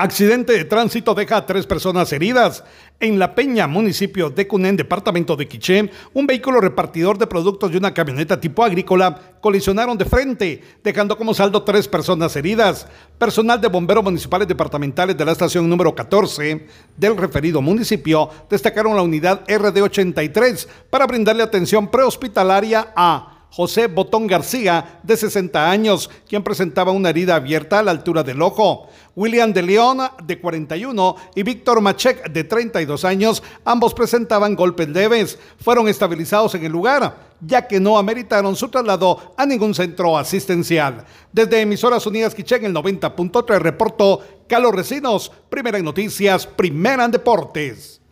Accidente de tránsito deja a tres personas heridas. En La Peña, municipio de Cunén, departamento de Quiché, un vehículo repartidor de productos y una camioneta tipo agrícola colisionaron de frente, dejando como saldo tres personas heridas. Personal de bomberos municipales departamentales de la estación número 14 del referido municipio destacaron la unidad RD83 para brindarle atención prehospitalaria a José Botón García, de 60 años, quien presentaba una herida abierta a la altura del ojo. William de León, de 41, y Víctor Machek, de 32 años, ambos presentaban golpes leves. Fueron estabilizados en el lugar, ya que no ameritaron su traslado a ningún centro asistencial. Desde Emisoras Unidas Quichén, el 90.3 reportó Carlos Recinos, primera en noticias, primera en deportes.